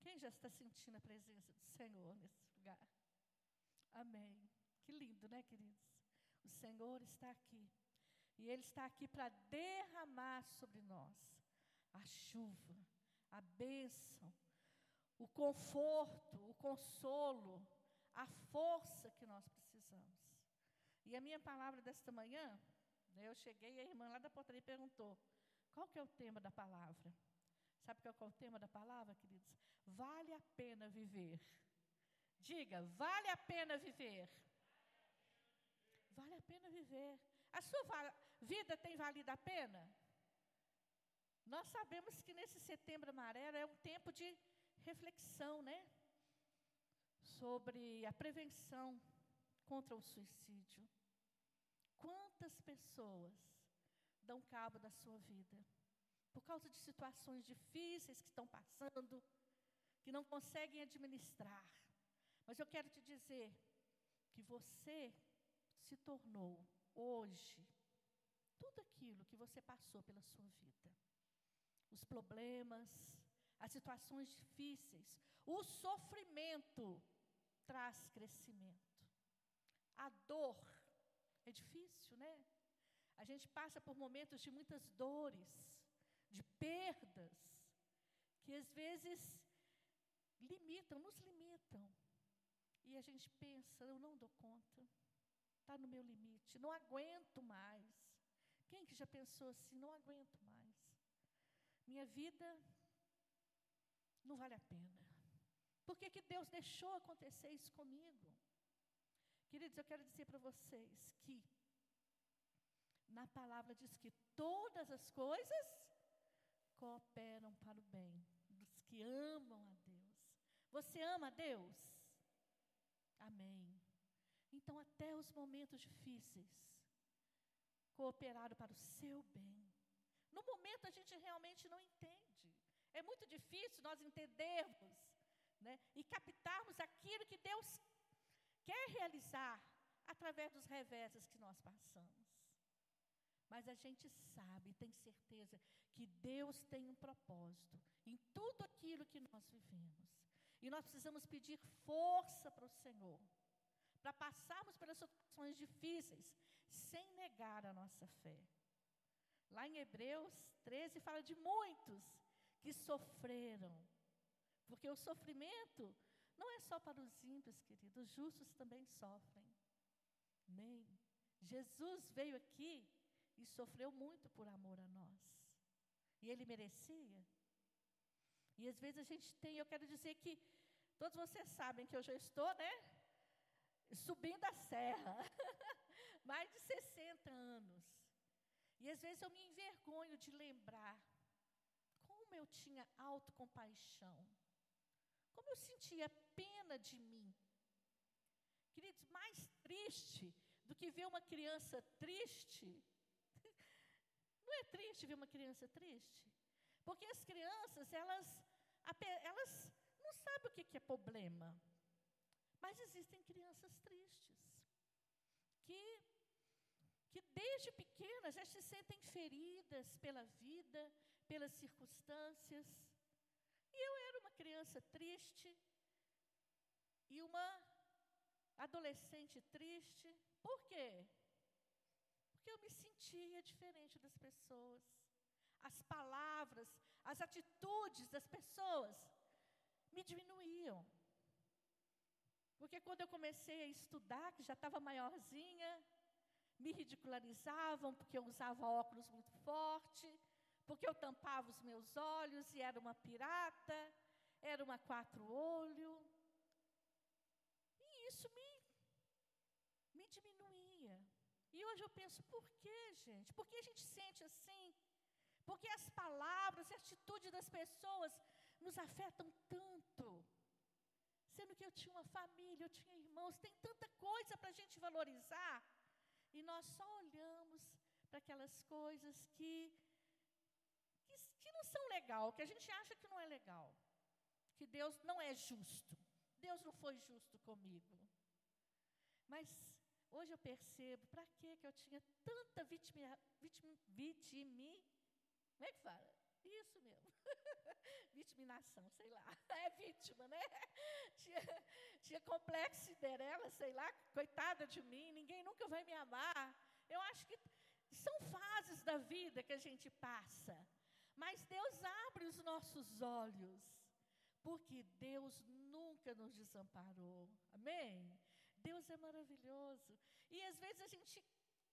Quem já está sentindo a presença do Senhor nesse lugar? Amém. Que lindo, né, queridos? O Senhor está aqui. E Ele está aqui para derramar sobre nós a chuva, a bênção, o conforto, o consolo, a força que nós precisamos. E a minha palavra desta manhã, né, eu cheguei e a irmã lá da portaria perguntou: qual que é o tema da palavra? Sabe qual é o tema da palavra, queridos? Vale a pena viver. Diga, vale a pena viver. Vale a pena viver. A sua vida tem valido a pena? Nós sabemos que nesse setembro amarelo é um tempo de reflexão, né? Sobre a prevenção contra o suicídio. Quantas pessoas dão cabo da sua vida por causa de situações difíceis que estão passando, que não conseguem administrar. Mas eu quero te dizer que você se tornou hoje tudo aquilo que você passou pela sua vida. Os problemas, as situações difíceis, o sofrimento traz crescimento. A dor é difícil, né? A gente passa por momentos de muitas dores, de perdas, que às vezes limitam, nos limitam. E a gente pensa, eu não dou conta, está no meu limite, não aguento mais. Quem que já pensou assim, não aguento mais? Minha vida não vale a pena. Por que, que Deus deixou acontecer isso comigo? Queridos, eu quero dizer para vocês que na palavra diz que todas as coisas cooperam para o bem dos que amam a. Você ama Deus? Amém. Então, até os momentos difíceis cooperaram para o seu bem. No momento a gente realmente não entende. É muito difícil nós entendermos né, e captarmos aquilo que Deus quer realizar através dos reveses que nós passamos. Mas a gente sabe, tem certeza que Deus tem um propósito em tudo aquilo que nós vivemos. E nós precisamos pedir força para o Senhor, para passarmos pelas situações difíceis, sem negar a nossa fé. Lá em Hebreus 13 fala de muitos que sofreram. Porque o sofrimento não é só para os ímpios, queridos, os justos também sofrem. Nem. Jesus veio aqui e sofreu muito por amor a nós. E ele merecia. E às vezes a gente tem, eu quero dizer que todos vocês sabem que eu já estou, né? Subindo a serra. Mais de 60 anos. E às vezes eu me envergonho de lembrar como eu tinha autocompaixão, como eu sentia pena de mim. Queridos, mais triste do que ver uma criança triste. Não é triste ver uma criança triste? Porque as crianças, elas, elas não sabem o que é problema. Mas existem crianças tristes que que desde pequenas já se sentem feridas pela vida, pelas circunstâncias. E eu era uma criança triste e uma adolescente triste. Por quê? Porque eu me sentia diferente das pessoas. As palavras, as atitudes das pessoas me diminuíam. Porque quando eu comecei a estudar, que já estava maiorzinha, me ridicularizavam porque eu usava óculos muito forte, porque eu tampava os meus olhos e era uma pirata, era uma quatro-olho. E isso me, me diminuía. E hoje eu penso, por que, gente? Por que a gente sente assim? Porque as palavras, a atitude das pessoas nos afetam tanto. Sendo que eu tinha uma família, eu tinha irmãos, tem tanta coisa para a gente valorizar. E nós só olhamos para aquelas coisas que, que, que não são legal, que a gente acha que não é legal. Que Deus não é justo. Deus não foi justo comigo. Mas hoje eu percebo para que eu tinha tanta vitima, vitim, vitimi. Como é que fala? Isso mesmo. vitiminação, sei lá. É vítima, né? Tinha, tinha complexo Cinderela, sei lá, coitada de mim, ninguém nunca vai me amar. Eu acho que são fases da vida que a gente passa. Mas Deus abre os nossos olhos, porque Deus nunca nos desamparou. Amém? Deus é maravilhoso. E às vezes a gente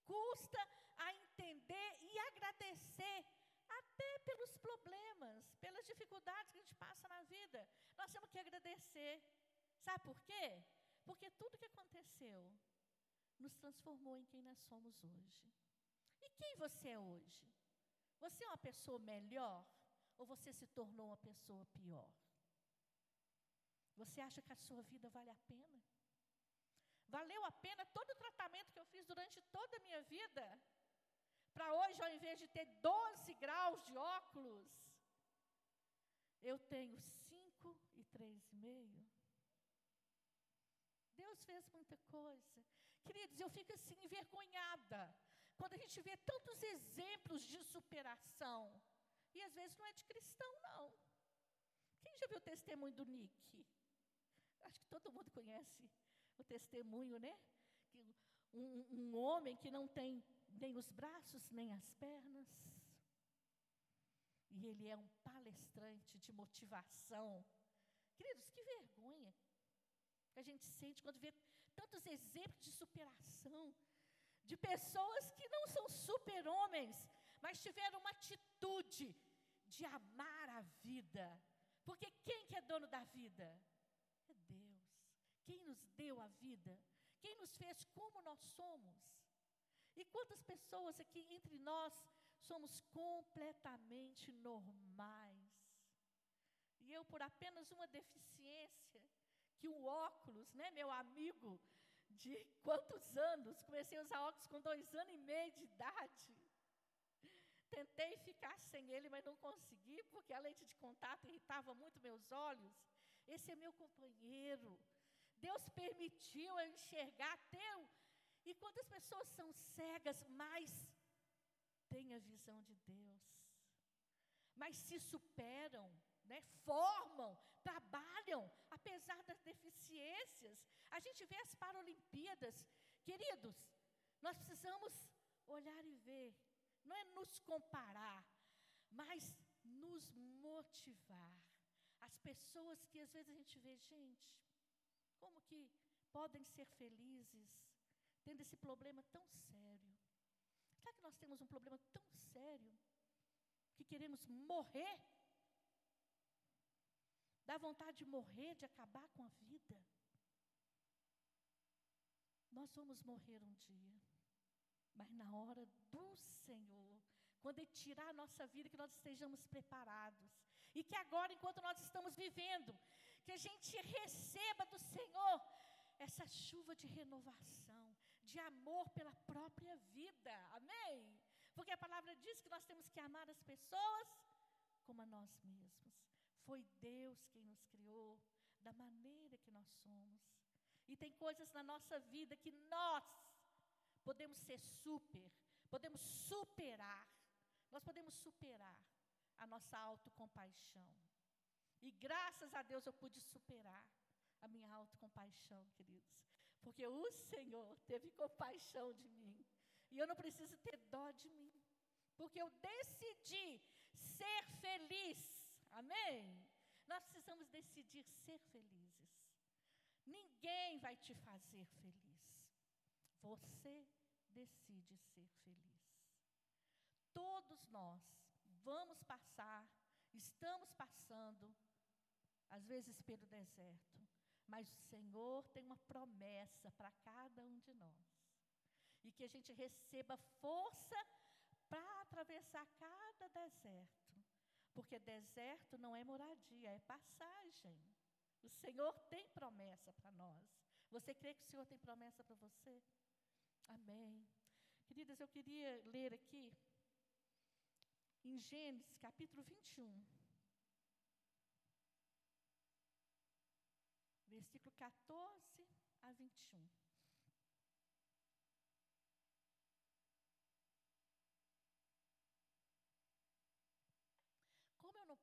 custa a entender e agradecer até pelos problemas, pelas dificuldades que a gente passa na vida. Nós temos que agradecer. Sabe por quê? Porque tudo que aconteceu nos transformou em quem nós somos hoje. E quem você é hoje? Você é uma pessoa melhor ou você se tornou uma pessoa pior? Você acha que a sua vida vale a pena? Valeu a pena todo o tratamento que eu fiz durante toda a minha vida? Para hoje, ao invés de ter 12 graus de óculos, eu tenho 5 e 3,5. Deus fez muita coisa. Queridos, eu fico assim envergonhada quando a gente vê tantos exemplos de superação. E às vezes não é de cristão, não. Quem já viu o testemunho do Nick? Acho que todo mundo conhece o testemunho, né? Um, um homem que não tem nem os braços, nem as pernas. E ele é um palestrante de motivação. Queridos, que vergonha que a gente sente quando vê tantos exemplos de superação, de pessoas que não são super-homens, mas tiveram uma atitude de amar a vida. Porque quem que é dono da vida? É Deus. Quem nos deu a vida? Quem nos fez como nós somos? E quantas pessoas aqui entre nós somos completamente normais? E eu, por apenas uma deficiência, que o óculos, né, meu amigo, de quantos anos, comecei a usar óculos com dois anos e meio de idade. Tentei ficar sem ele, mas não consegui, porque a lente de contato irritava muito meus olhos. Esse é meu companheiro. Deus permitiu eu enxergar teu. E quantas pessoas são cegas, mas têm a visão de Deus. Mas se superam, né, formam, trabalham, apesar das deficiências. A gente vê as Paralimpíadas. Queridos, nós precisamos olhar e ver, não é nos comparar, mas nos motivar. As pessoas que às vezes a gente vê, gente, como que podem ser felizes tendo esse problema tão sério? Será que nós temos um problema tão sério que queremos morrer? Dá vontade de morrer, de acabar com a vida. Nós vamos morrer um dia, mas na hora do Senhor, quando Ele tirar a nossa vida, que nós estejamos preparados. E que agora, enquanto nós estamos vivendo, que a gente receba do Senhor essa chuva de renovação, de amor pela própria vida. Amém? Porque a palavra diz que nós temos que amar as pessoas como a nós mesmos. Foi Deus quem nos criou da maneira que nós somos. E tem coisas na nossa vida que nós podemos ser super, podemos superar. Nós podemos superar a nossa autocompaixão. E graças a Deus eu pude superar a minha autocompaixão, queridos. Porque o Senhor teve compaixão de mim. E eu não preciso ter dó de mim. Porque eu decidi ser feliz Amém? Nós precisamos decidir ser felizes. Ninguém vai te fazer feliz. Você decide ser feliz. Todos nós vamos passar, estamos passando, às vezes pelo deserto, mas o Senhor tem uma promessa para cada um de nós. E que a gente receba força para atravessar cada deserto porque deserto não é moradia, é passagem. O Senhor tem promessa para nós. Você crê que o Senhor tem promessa para você? Amém. Queridas, eu queria ler aqui em Gênesis capítulo 21. 14 a 21.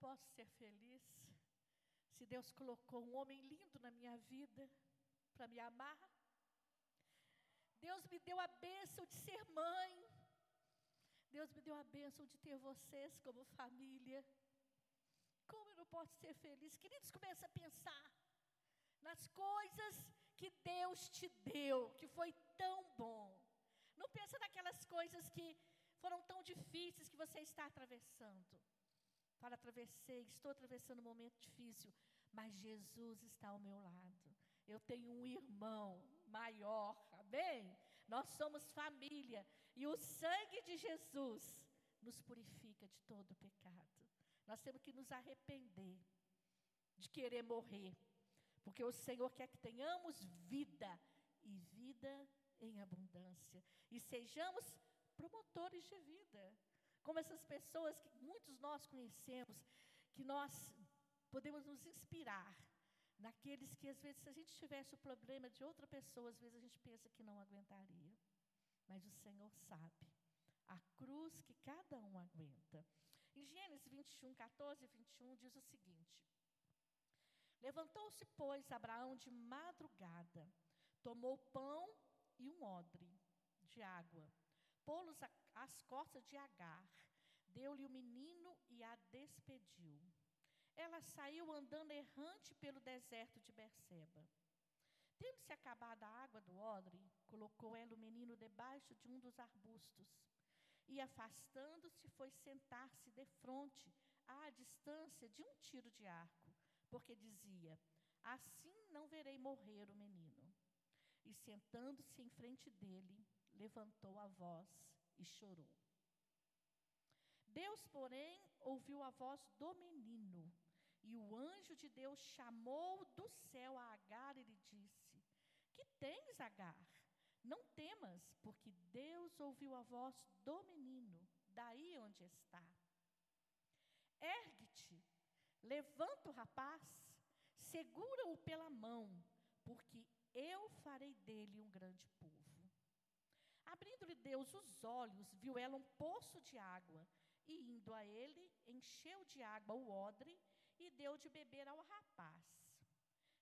posso ser feliz se Deus colocou um homem lindo na minha vida para me amar? Deus me deu a bênção de ser mãe. Deus me deu a bênção de ter vocês como família. Como eu não posso ser feliz? Queridos, começa a pensar nas coisas que Deus te deu, que foi tão bom. Não pensa naquelas coisas que foram tão difíceis que você está atravessando. Fala, atravessei, estou atravessando um momento difícil, mas Jesus está ao meu lado. Eu tenho um irmão maior, amém? Nós somos família e o sangue de Jesus nos purifica de todo pecado. Nós temos que nos arrepender de querer morrer, porque o Senhor quer que tenhamos vida e vida em abundância e sejamos promotores de vida, como essas pessoas que muitos nós conhecemos, que nós podemos nos inspirar naqueles que às vezes se a gente tivesse o problema de outra pessoa, às vezes a gente pensa que não aguentaria. Mas o Senhor sabe a cruz que cada um aguenta. Em Gênesis 21, 14 e 21 diz o seguinte: Levantou-se, pois, Abraão de madrugada, tomou pão e um odre de água, pô-los às costas de Agar, deu-lhe o menino e a despediu. Ela saiu andando errante pelo deserto de Berseba. Tendo-se acabado a água do odre, colocou ela o menino debaixo de um dos arbustos. E afastando-se, foi sentar-se defronte, à distância de um tiro de arco, porque dizia: Assim não verei morrer o menino. E sentando-se em frente dele, levantou a voz e chorou. Deus, porém, ouviu a voz do menino, e o anjo de Deus chamou do céu a Agar e lhe disse: Que tens, Agar? Não temas, porque Deus ouviu a voz do menino, daí onde está. Ergue-te, levanta o rapaz, segura-o pela mão, porque eu farei dele um grande povo. Abrindo-lhe Deus os olhos, viu ela um poço de água, e indo a ele, encheu de água o odre e deu de beber ao rapaz.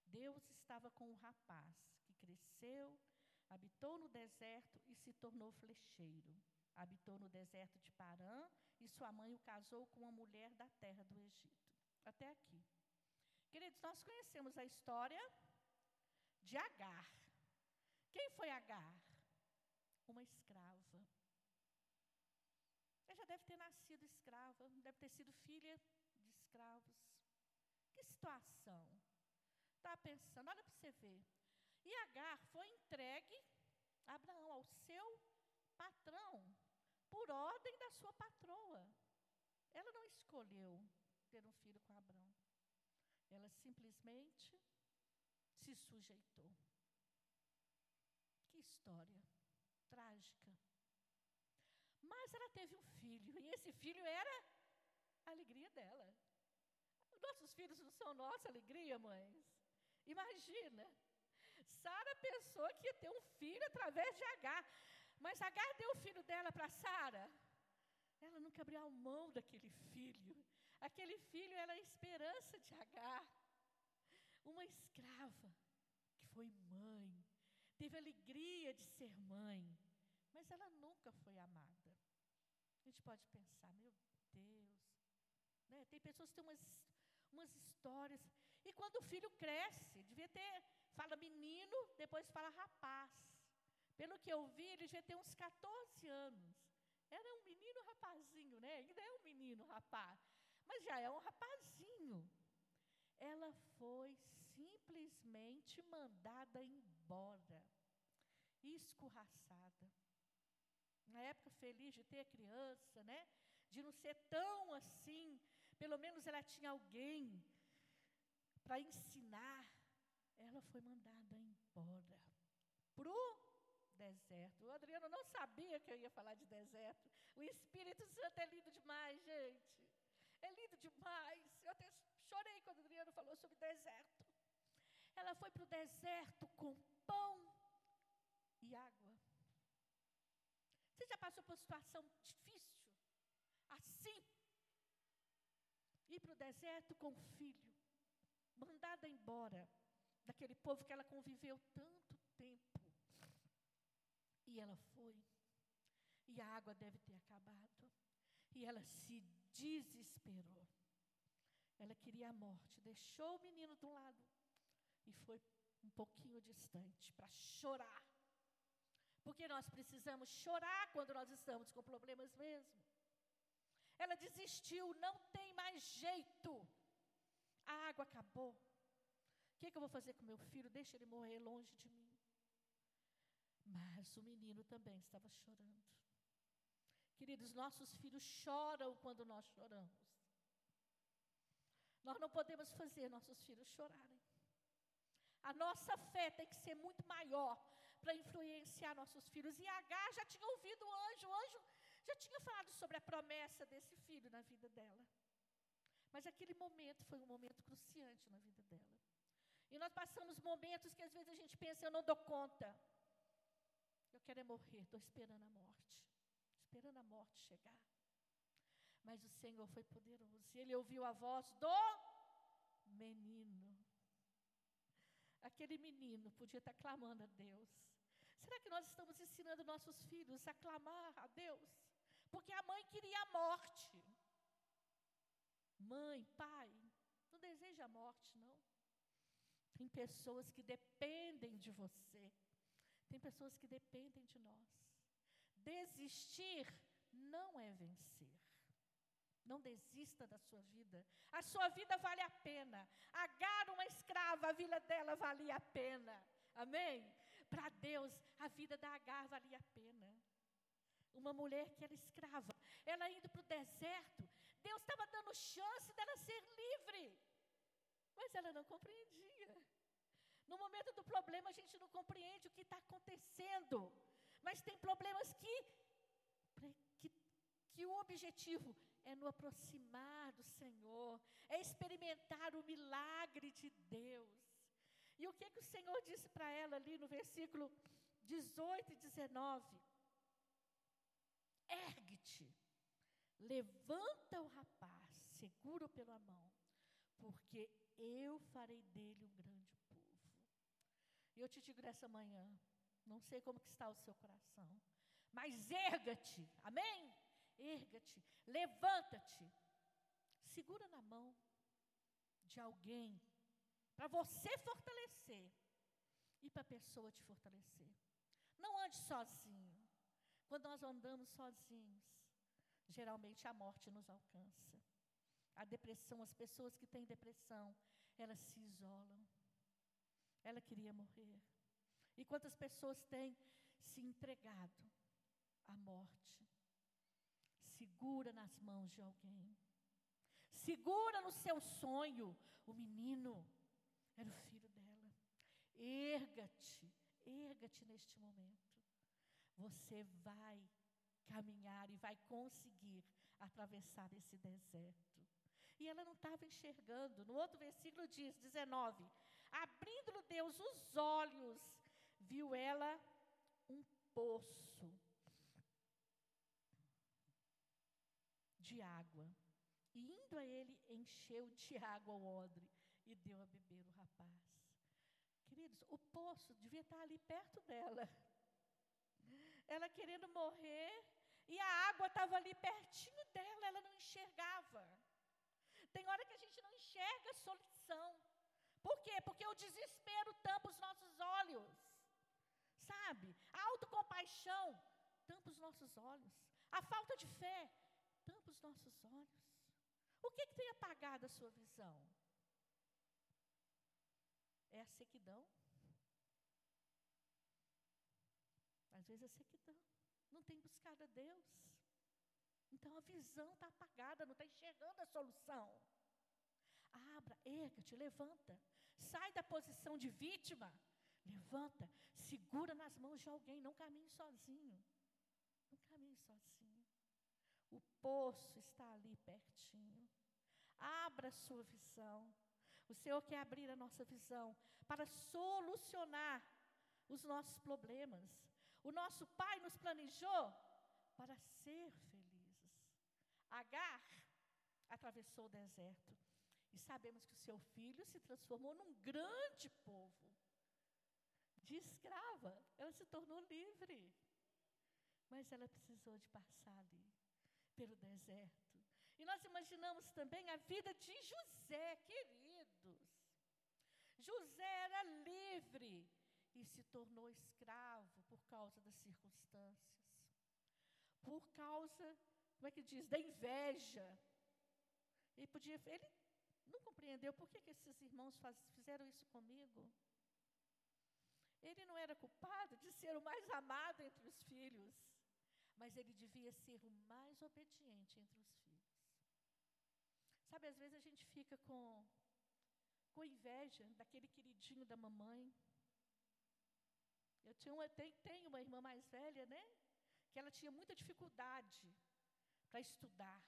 Deus estava com o rapaz, que cresceu, habitou no deserto e se tornou flecheiro. Habitou no deserto de Parã e sua mãe o casou com uma mulher da terra do Egito. Até aqui. Queridos, nós conhecemos a história de Agar. Quem foi Agar? Uma escrava. Ela já deve ter nascido escrava, deve ter sido filha de escravos. Que situação. Está pensando, olha para você ver. E Agar foi entregue a Abraão, ao seu patrão, por ordem da sua patroa. Ela não escolheu ter um filho com Abraão. Ela simplesmente se sujeitou. Que história trágica. Mas ela teve um filho, e esse filho era a alegria dela. Nossos filhos não são nossa alegria, mães. Imagina. Sara pensou que ia ter um filho através de Agar. Mas Agar deu o filho dela para Sara. Ela nunca abriu mão daquele filho. Aquele filho era a esperança de Agar. Uma escrava que foi mãe. Teve alegria de ser mãe. Mas ela nunca foi amada. A gente pode pensar, meu Deus. Né? Tem pessoas que têm umas umas histórias. E quando o filho cresce, devia ter, fala menino, depois fala rapaz. Pelo que eu vi, ele devia ter uns 14 anos. Era um menino rapazinho, né? Ainda é um menino rapaz. Mas já é um rapazinho. Ela foi simplesmente mandada embora, escorraçada. Na época feliz de ter criança, né? De não ser tão assim pelo menos ela tinha alguém para ensinar. Ela foi mandada embora para o deserto. O Adriano não sabia que eu ia falar de deserto. O Espírito Santo é lindo demais, gente. É lindo demais. Eu até chorei quando o Adriano falou sobre deserto. Ela foi para o deserto com pão e água. Você já passou por uma situação difícil? Assim? ir para o deserto com o filho, mandada embora daquele povo que ela conviveu tanto tempo. E ela foi. E a água deve ter acabado. E ela se desesperou. Ela queria a morte. Deixou o menino do lado e foi um pouquinho distante para chorar. Porque nós precisamos chorar quando nós estamos com problemas mesmo. Ela desistiu, não tem mais jeito. A água acabou. O que, que eu vou fazer com meu filho? Deixa ele morrer longe de mim. Mas o menino também estava chorando. Queridos, nossos filhos choram quando nós choramos. Nós não podemos fazer nossos filhos chorarem. A nossa fé tem que ser muito maior para influenciar nossos filhos. E H já tinha ouvido o anjo, o anjo já tinha falado sobre a promessa desse filho na vida dela. Mas aquele momento foi um momento cruciante na vida dela. E nós passamos momentos que às vezes a gente pensa, eu não dou conta. Eu quero é morrer, estou esperando a morte. Esperando a morte chegar. Mas o Senhor foi poderoso. E ele ouviu a voz do menino. Aquele menino podia estar clamando a Deus. Será que nós estamos ensinando nossos filhos a clamar a Deus? Porque a mãe queria a morte. Mãe, pai, não deseja a morte, não. Tem pessoas que dependem de você. Tem pessoas que dependem de nós. Desistir não é vencer. Não desista da sua vida. A sua vida vale a pena. Agar uma escrava, a vida dela valia a pena. Amém? Para Deus, a vida da Agar valia a pena. Uma mulher que era escrava, ela indo para o deserto, Deus estava dando chance dela ser livre. Mas ela não compreendia. No momento do problema, a gente não compreende o que está acontecendo. Mas tem problemas que, que, que o objetivo é no aproximar do Senhor, é experimentar o milagre de Deus. E o que, que o Senhor disse para ela ali no versículo 18 e 19? Ergue-te, levanta o rapaz, segura-o pela mão, porque eu farei dele um grande povo. E eu te digo nessa manhã, não sei como que está o seu coração, mas erga-te, amém? erga-te, levanta-te, segura na mão de alguém, para você fortalecer e para a pessoa te fortalecer. Não ande sozinho. Quando nós andamos sozinhos, geralmente a morte nos alcança. A depressão, as pessoas que têm depressão, elas se isolam. Ela queria morrer. E quantas pessoas têm se entregado à morte? Segura nas mãos de alguém. Segura no seu sonho. O menino era o filho dela. Erga-te, erga-te neste momento. Você vai caminhar e vai conseguir atravessar esse deserto. E ela não estava enxergando. No outro versículo diz, 19: Abrindo Deus os olhos, viu ela um poço de água. E indo a ele, encheu de água o odre e deu a beber o rapaz. Queridos, o poço devia estar ali perto dela. Ela querendo morrer e a água estava ali pertinho dela, ela não enxergava. Tem hora que a gente não enxerga a solução. Por quê? Porque o desespero tampa os nossos olhos. Sabe? A autocompaixão tampa os nossos olhos. A falta de fé tampa os nossos olhos. O que, que tem apagado a sua visão? É a sequidão. Às vezes é sequidão. Não tem buscado a Deus. Então a visão está apagada, não está enxergando a solução. Abra, erga-te, levanta. Sai da posição de vítima. Levanta, segura nas mãos de alguém, não caminhe sozinho. Não caminhe sozinho. O poço está ali pertinho. Abra a sua visão. O Senhor quer abrir a nossa visão para solucionar os nossos problemas. O nosso Pai nos planejou para ser felizes. Agar, atravessou o deserto. E sabemos que o seu filho se transformou num grande povo. De escrava, ela se tornou livre. Mas ela precisou de passar ali, pelo deserto. E nós imaginamos também a vida de José, queridos. José era livre e se tornou escravo por causa das circunstâncias. Por causa, como é que diz, da inveja. Ele podia, ele não compreendeu por que, que esses irmãos faz, fizeram isso comigo. Ele não era culpado de ser o mais amado entre os filhos, mas ele devia ser o mais obediente entre os filhos. Sabe, às vezes a gente fica com, com inveja daquele queridinho da mamãe. Eu tinha uma, tem, tenho uma irmã mais velha, né? Que ela tinha muita dificuldade para estudar.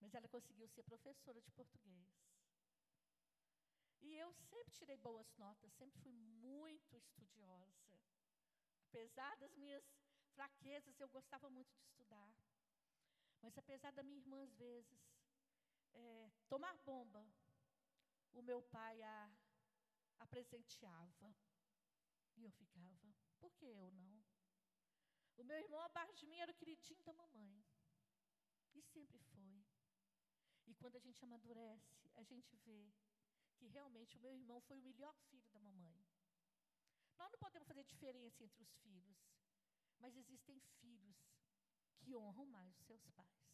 Mas ela conseguiu ser professora de português. E eu sempre tirei boas notas, sempre fui muito estudiosa. Apesar das minhas fraquezas, eu gostava muito de estudar. Mas apesar da minha irmã, às vezes, é, tomar bomba, o meu pai a, a presenteava. E eu ficava, por que eu não? O meu irmão abaixo de mim era o queridinho da mamãe. E sempre foi. E quando a gente amadurece, a gente vê que realmente o meu irmão foi o melhor filho da mamãe. Nós não podemos fazer diferença entre os filhos, mas existem filhos que honram mais os seus pais.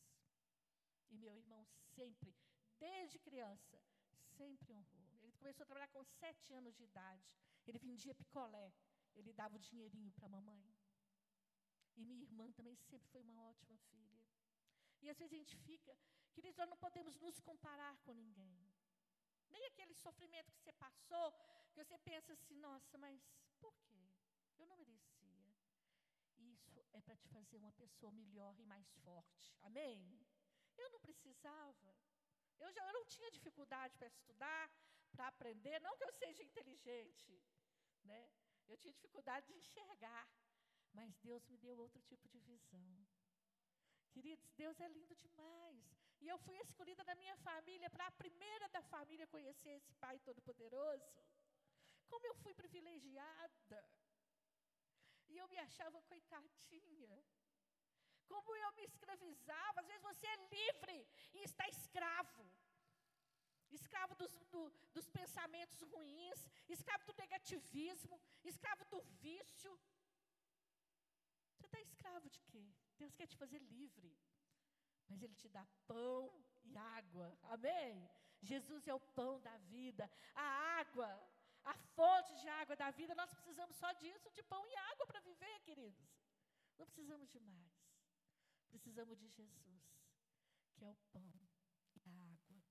E meu irmão sempre, desde criança, sempre honrou. Ele começou a trabalhar com sete anos de idade. Ele vendia picolé. Ele dava o dinheirinho para a mamãe. E minha irmã também sempre foi uma ótima filha. E às vezes a gente fica, queridos, nós não podemos nos comparar com ninguém. Nem aquele sofrimento que você passou, que você pensa assim, nossa, mas por quê? Eu não merecia. Isso é para te fazer uma pessoa melhor e mais forte. Amém? Eu não precisava. Eu, já, eu não tinha dificuldade para estudar, para aprender, não que eu seja inteligente, né? Eu tinha dificuldade de enxergar, mas Deus me deu outro tipo de visão. Queridos, Deus é lindo demais. E eu fui escolhida da minha família para a primeira da família conhecer esse Pai Todo-Poderoso. Como eu fui privilegiada. E eu me achava coitadinha como eu me escravizava. Às vezes você é livre e está escravo. Escravo dos, do, dos pensamentos ruins, escravo do negativismo, escravo do vício. Você está escravo de quê? Deus quer te fazer livre. Mas Ele te dá pão e água. Amém? Jesus é o pão da vida. A água, a fonte de água da vida, nós precisamos só disso, de pão e água para viver, queridos. Não precisamos de mais. Precisamos de Jesus, que é o pão e a água.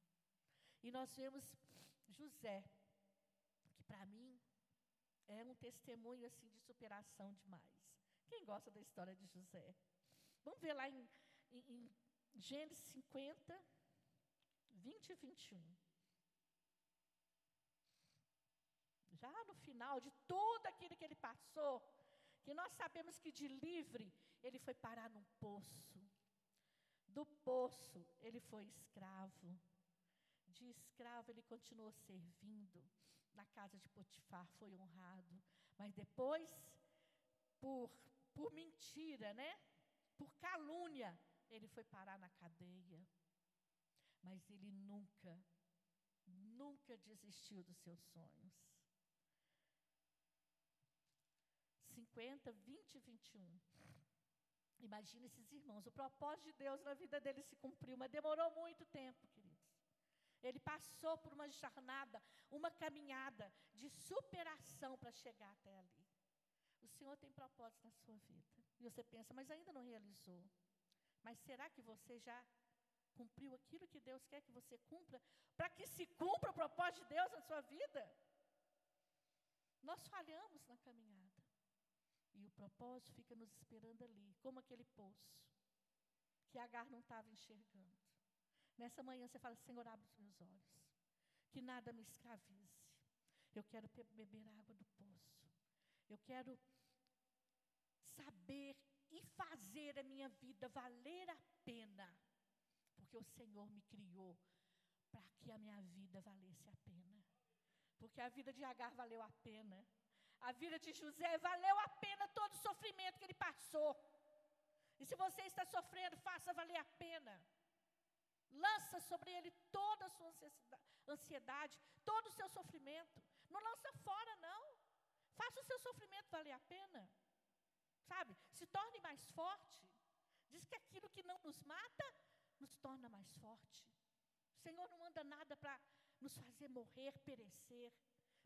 E nós vemos José, que para mim é um testemunho assim de superação demais. Quem gosta da história de José? Vamos ver lá em, em, Gênesis 50, 20 e 21. Já no final de tudo aquilo que ele passou, que nós sabemos que de livre ele foi parar num poço. Do poço ele foi escravo. De escravo ele continuou servindo. Na casa de Potifar foi honrado. Mas depois, por, por mentira, né? Por calúnia, ele foi parar na cadeia. Mas ele nunca, nunca desistiu dos seus sonhos. 50, 20 e 21. Imagina esses irmãos. O propósito de Deus na vida dele se cumpriu, mas demorou muito tempo, queridos. Ele passou por uma jornada, uma caminhada de superação para chegar até ali. O Senhor tem propósito na sua vida. E você pensa, mas ainda não realizou. Mas será que você já cumpriu aquilo que Deus quer que você cumpra? Para que se cumpra o propósito de Deus na sua vida? Nós falhamos na caminhada. E o propósito fica nos esperando ali, como aquele poço que Agar não estava enxergando. Nessa manhã você fala: Senhor, abre os meus olhos, que nada me escravize. Eu quero beber água do poço. Eu quero saber e fazer a minha vida valer a pena. Porque o Senhor me criou para que a minha vida valesse a pena. Porque a vida de Agar valeu a pena. A vida de José valeu a pena todo o sofrimento que ele passou. E se você está sofrendo, faça valer a pena. Lança sobre ele toda a sua ansiedade, todo o seu sofrimento. Não lança fora, não. Faça o seu sofrimento valer a pena. Sabe? Se torne mais forte. Diz que aquilo que não nos mata, nos torna mais forte. O Senhor não manda nada para nos fazer morrer, perecer,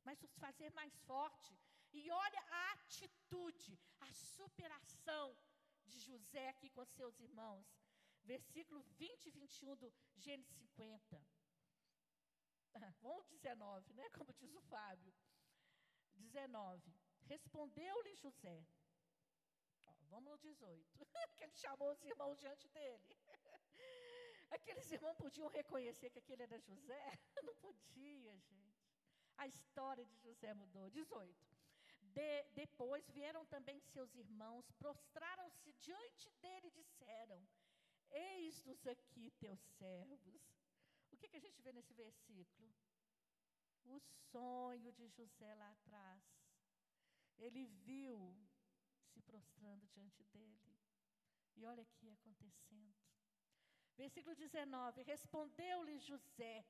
mas nos fazer mais forte. E olha a atitude, a superação de José aqui com seus irmãos. Versículo 20 e 21 do Gênesis 50. Vamos 19, né? Como diz o Fábio. 19. Respondeu-lhe José. Vamos no 18. que ele chamou os irmãos diante dele. Aqueles irmãos podiam reconhecer que aquele era José? Não podia, gente. A história de José mudou. 18. De, depois vieram também seus irmãos, prostraram-se diante dele e disseram: Eis-nos aqui, teus servos. O que, que a gente vê nesse versículo? O sonho de José lá atrás. Ele viu se prostrando diante dele. E olha aqui acontecendo. Versículo 19: Respondeu-lhe José: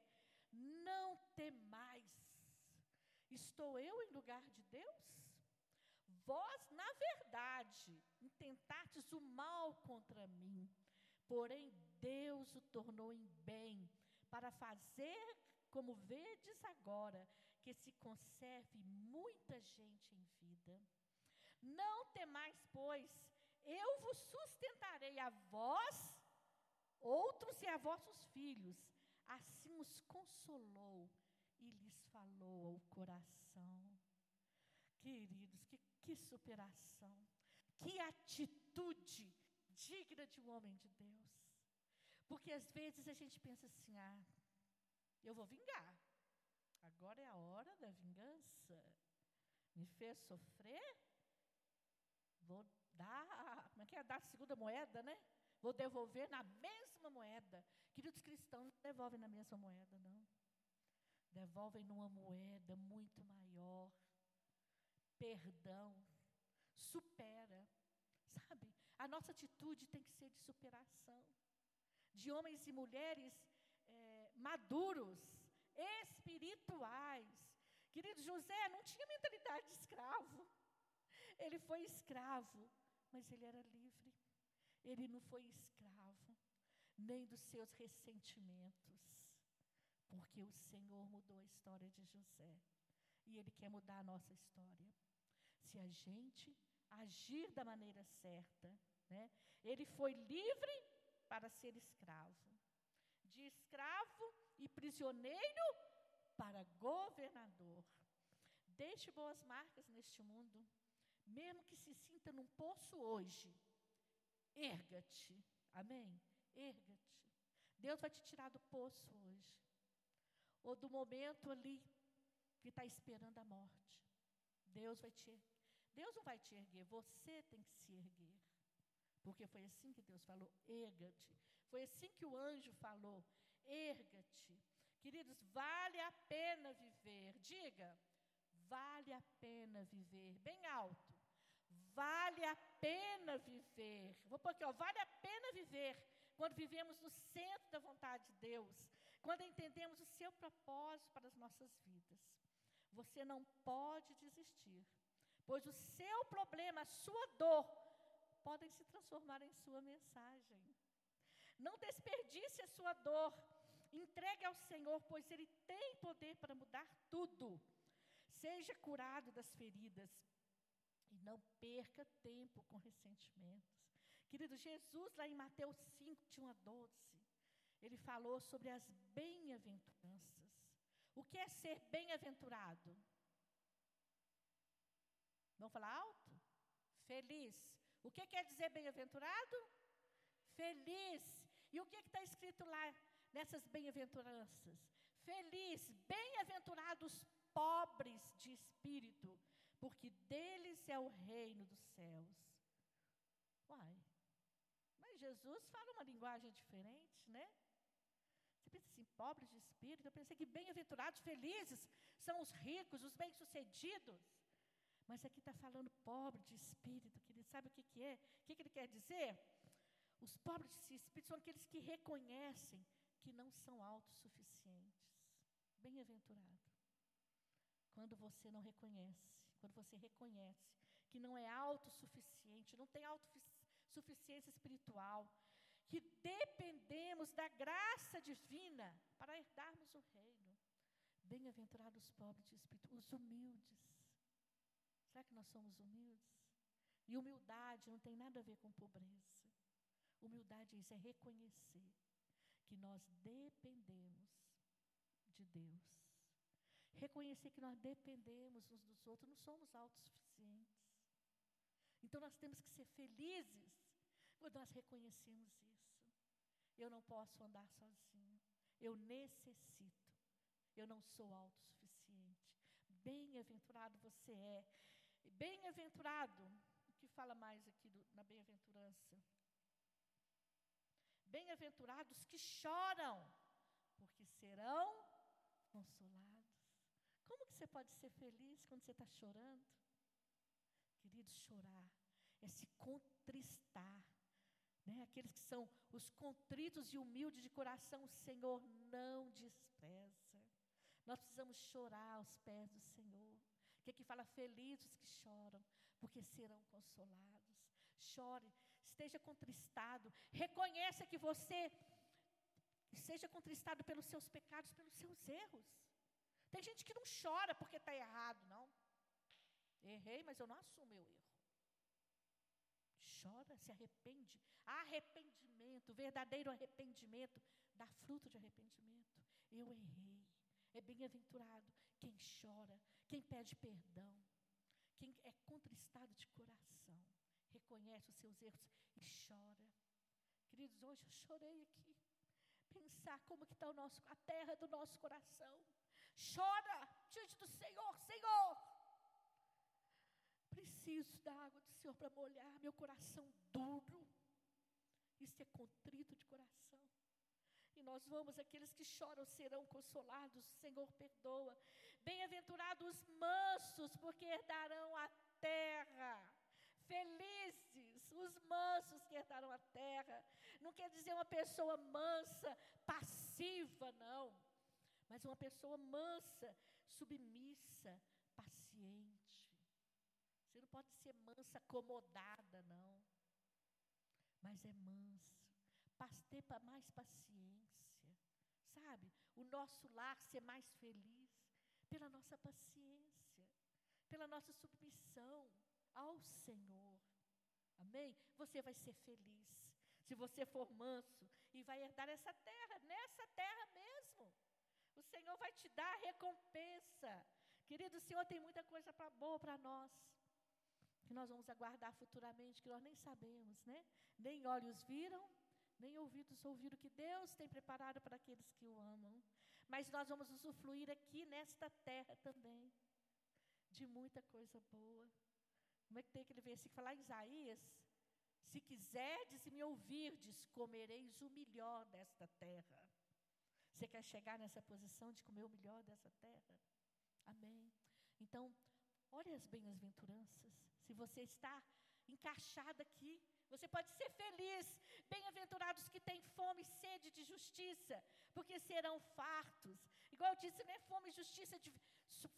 Não temais, estou eu em lugar de Deus? Vós, na verdade, intentastes o mal contra mim, porém Deus o tornou em bem, para fazer, como vedes agora, que se conserve muita gente em vida. Não temais, pois, eu vos sustentarei a vós, outros e a vossos filhos. Assim os consolou e lhes falou ao coração. Queridos, que, que superação, que atitude digna de um homem de Deus. Porque às vezes a gente pensa assim: ah, eu vou vingar. Agora é a hora da vingança. Me fez sofrer, vou dar, como é que é? Dar a segunda moeda, né? Vou devolver na mesma moeda. Queridos cristãos, não devolvem na mesma moeda, não. Devolvem numa moeda muito maior. Perdão. Supera. Sabe? A nossa atitude tem que ser de superação. De homens e mulheres é, maduros, espirituais. Querido José não tinha mentalidade de escravo. Ele foi escravo, mas ele era livre. Ele não foi escravo, nem dos seus ressentimentos, porque o Senhor mudou a história de José. E Ele quer mudar a nossa história. Se a gente agir da maneira certa, né? Ele foi livre para ser escravo. De escravo e prisioneiro para governador. Deixe boas marcas neste mundo. Mesmo que se sinta num poço hoje, erga-te. Amém? Erga-te. Deus vai te tirar do poço hoje. Ou do momento ali que está esperando a morte. Deus vai te Deus não vai te erguer, você tem que se erguer. Porque foi assim que Deus falou: erga-te. Foi assim que o anjo falou: erga-te. Queridos, vale a pena viver. Diga, vale a pena viver. Bem alto. Vale a pena viver. Vou pôr aqui, ó, vale a pena viver quando vivemos no centro da vontade de Deus, quando entendemos o seu propósito para as nossas vidas. Você não pode desistir, pois o seu problema, a sua dor, podem se transformar em sua mensagem. Não desperdice a sua dor, entregue ao Senhor, pois Ele tem poder para mudar tudo. Seja curado das feridas, não perca tempo com ressentimentos. Querido, Jesus, lá em Mateus 5, de 1 a 12, ele falou sobre as bem-aventuranças. O que é ser bem-aventurado? Vamos falar alto? Feliz. O que quer dizer bem-aventurado? Feliz. E o que está escrito lá nessas bem-aventuranças? Feliz, bem-aventurados pobres de espírito, porque deles é o reino dos céus. Uai, mas Jesus fala uma linguagem diferente, né? Espírito, assim, pobres de espírito. Eu pensei que bem-aventurados, felizes são os ricos, os bem-sucedidos. Mas aqui está falando pobre de espírito, querido. Sabe o que, que é? O que, que ele quer dizer? Os pobres de espírito são aqueles que reconhecem que não são autossuficientes. Bem-aventurado. Quando você não reconhece, quando você reconhece que não é autossuficiente, não tem autossuficiência espiritual, que dependemos da graça divina para herdarmos o reino. Bem-aventurados os pobres de espírito, os humildes. Será que nós somos humildes? E humildade não tem nada a ver com pobreza. Humildade é isso, é reconhecer que nós dependemos de Deus. Reconhecer que nós dependemos uns dos outros, não somos autossuficientes. Então nós temos que ser felizes quando nós reconhecemos isso. Eu não posso andar sozinho. Eu necessito. Eu não sou autossuficiente. Bem-aventurado você é. Bem-aventurado, o que fala mais aqui do, na bem-aventurança? Bem-aventurados que choram, porque serão consolados. Como que você pode ser feliz quando você está chorando? Querido, chorar é se contristar. Né? Aqueles que são os contritos e humildes de coração, o Senhor não despreza. Nós precisamos chorar aos pés do Senhor. Que aqui fala felizes que choram, porque serão consolados. Chore, esteja contristado, reconheça que você seja contristado pelos seus pecados, pelos seus erros. Tem gente que não chora porque está errado, não. Errei, mas eu não assumo meu erro. Chora, se arrepende. Arrependimento, verdadeiro arrependimento, dá fruto de arrependimento. Eu errei. É bem-aventurado quem chora, quem pede perdão, quem é contristado de coração, reconhece os seus erros e chora. Queridos, hoje eu chorei aqui. Pensar como que está a terra do nosso coração. Chora diante do Senhor, Senhor. Preciso da água do Senhor para molhar meu coração duro. Isso é contrito de coração. E nós vamos, aqueles que choram serão consolados, Senhor perdoa. Bem-aventurados os mansos, porque herdarão a terra. Felizes os mansos que herdarão a terra. Não quer dizer uma pessoa mansa, passiva, não. Mas uma pessoa mansa, submissa, paciente. Você não pode ser mansa, acomodada, não. Mas é mansa. Ter mais paciência. Sabe? O nosso lar ser mais feliz pela nossa paciência, pela nossa submissão ao Senhor. Amém? Você vai ser feliz. Se você for manso e vai herdar essa terra, nessa terra mesmo. O Senhor vai te dar recompensa. Querido, o Senhor tem muita coisa pra, boa para nós. Que nós vamos aguardar futuramente, que nós nem sabemos, né? Nem olhos viram, nem ouvidos ouviram que Deus tem preparado para aqueles que o amam. Mas nós vamos usufruir aqui nesta terra também de muita coisa boa. Como é que tem aquele versículo que fala em Isaías? Se quiserdes e me ouvirdes, comereis o melhor desta terra. Você quer chegar nessa posição de comer o melhor dessa terra? Amém. Então, olhe as bem-aventuranças. Se você está encaixado aqui, você pode ser feliz. Bem-aventurados que têm fome e sede de justiça, porque serão fartos. Igual eu disse, não é fome e justiça de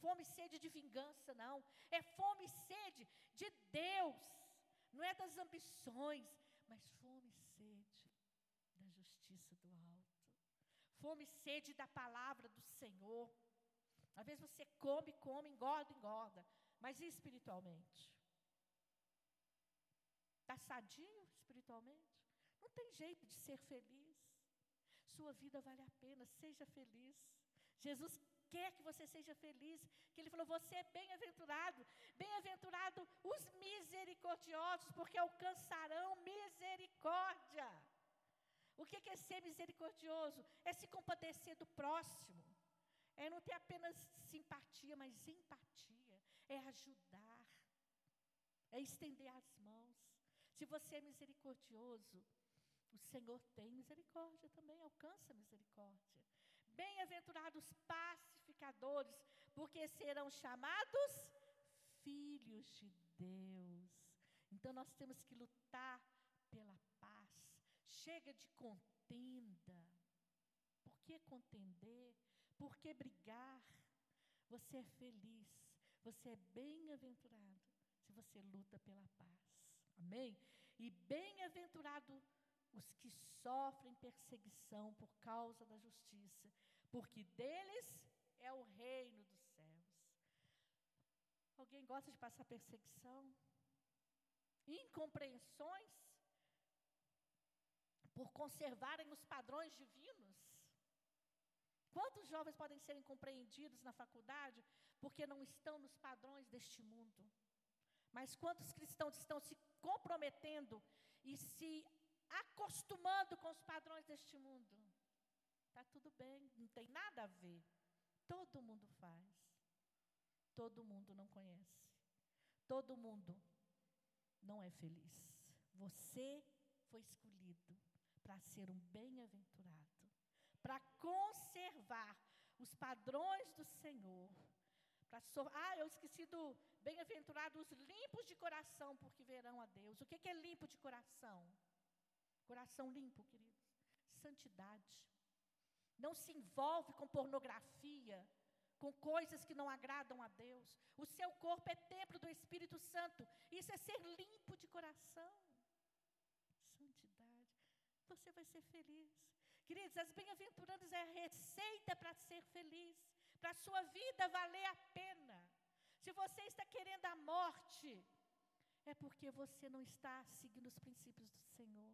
fome e sede de vingança, não. É fome e sede de Deus. Não é das ambições, mas fome e sede da justiça do alto. Fome e sede da palavra do Senhor. Às vezes você come, come, engorda, engorda. Mas e espiritualmente? Está sadio espiritualmente? Não tem jeito de ser feliz. Sua vida vale a pena, seja feliz. Jesus quer que você seja feliz, que ele falou: "Você é bem-aventurado, bem-aventurado os misericordiosos, porque alcançarão misericórdia". O que é ser misericordioso? É se compadecer do próximo. É não ter apenas simpatia, mas empatia. É ajudar. É estender as mãos. Se você é misericordioso, o Senhor tem misericórdia também, alcança misericórdia. Bem-aventurados pacificadores, porque serão chamados filhos de Deus. Então nós temos que lutar. Chega de contenda. Por que contender? Por que brigar? Você é feliz, você é bem-aventurado se você luta pela paz. Amém? E bem-aventurado os que sofrem perseguição por causa da justiça, porque deles é o reino dos céus. Alguém gosta de passar perseguição? Incompreensões? Por conservarem os padrões divinos? Quantos jovens podem ser incompreendidos na faculdade porque não estão nos padrões deste mundo? Mas quantos cristãos estão se comprometendo e se acostumando com os padrões deste mundo? Está tudo bem, não tem nada a ver. Todo mundo faz. Todo mundo não conhece. Todo mundo não é feliz. Você foi escolhido para ser um bem-aventurado para conservar os padrões do Senhor. So ah, eu esqueci do bem-aventurados limpos de coração, porque verão a Deus. O que, que é limpo de coração? Coração limpo, queridos. Santidade. Não se envolve com pornografia, com coisas que não agradam a Deus. O seu corpo é templo do Espírito Santo. Isso é ser limpo de coração. Você vai ser feliz. Queridos, as bem-aventuranças é a receita para ser feliz, para a sua vida valer a pena. Se você está querendo a morte, é porque você não está seguindo os princípios do Senhor.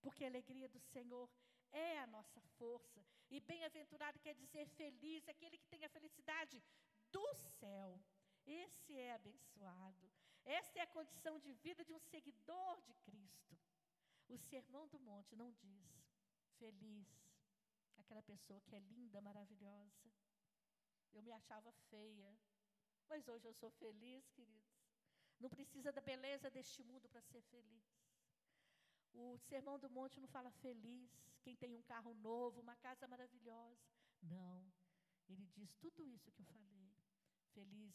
Porque a alegria do Senhor é a nossa força. E bem-aventurado quer dizer feliz, aquele que tem a felicidade do céu. Esse é abençoado. Essa é a condição de vida de um seguidor de Cristo. O sermão do monte não diz feliz, aquela pessoa que é linda, maravilhosa. Eu me achava feia, mas hoje eu sou feliz, queridos. Não precisa da beleza deste mundo para ser feliz. O Sermão do Monte não fala feliz, quem tem um carro novo, uma casa maravilhosa. Não. Ele diz tudo isso que eu falei. Feliz,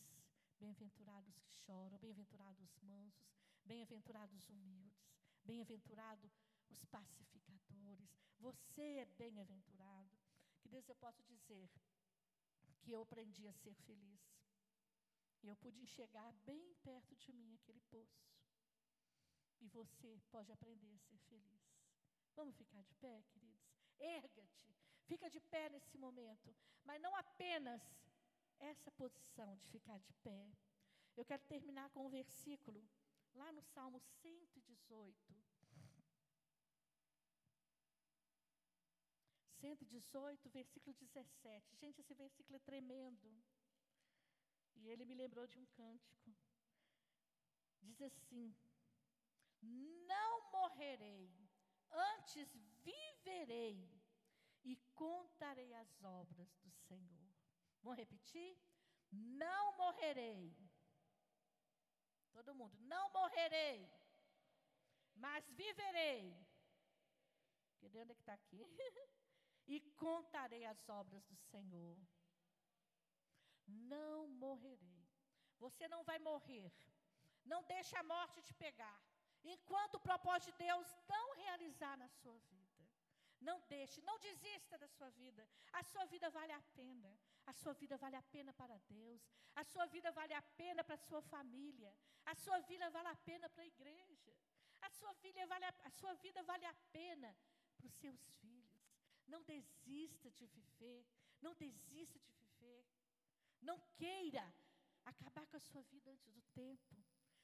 bem-aventurados que choram, bem-aventurados os mansos, bem-aventurados os humildes, bem-aventurado os pacificadores. Você é bem-aventurado. Que Deus eu posso dizer que eu aprendi a ser feliz. E eu pude enxergar bem perto de mim aquele poço. E você pode aprender a ser feliz. Vamos ficar de pé, queridos? Erga-te. Fica de pé nesse momento. Mas não apenas essa posição de ficar de pé. Eu quero terminar com um versículo lá no Salmo 118. 118, versículo 17. Gente, esse versículo é tremendo. E ele me lembrou de um cântico. Diz assim: Não morrerei, antes viverei e contarei as obras do Senhor. Vamos repetir? Não morrerei. Todo mundo, não morrerei, mas viverei. Quer onde é que está aqui? e contarei as obras do Senhor. Não morrerei. Você não vai morrer. Não deixe a morte te pegar. Enquanto o propósito de Deus não realizar na sua vida. Não deixe, não desista da sua vida. A sua vida vale a pena. A sua vida vale a pena para Deus. A sua vida vale a pena para a sua família. A sua vida vale a pena para a igreja. A sua, vida vale a, a sua vida vale a pena para os seus filhos. Não desista de viver. Não desista de viver. Não queira acabar com a sua vida antes do tempo.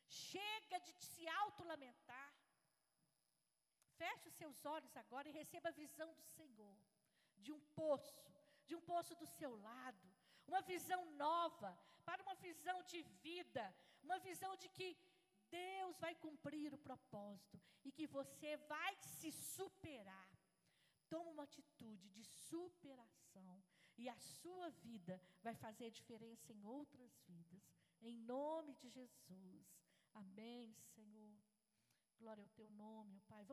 Chega de se auto-lamentar. Feche os seus olhos agora e receba a visão do Senhor. De um poço, de um poço do seu lado. Uma visão nova, para uma visão de vida. Uma visão de que Deus vai cumprir o propósito e que você vai se superar. Toma uma atitude de superação e a sua vida vai fazer diferença em outras vidas. Em nome de Jesus. Amém, Senhor. Glória ao teu nome, Pai. Vamos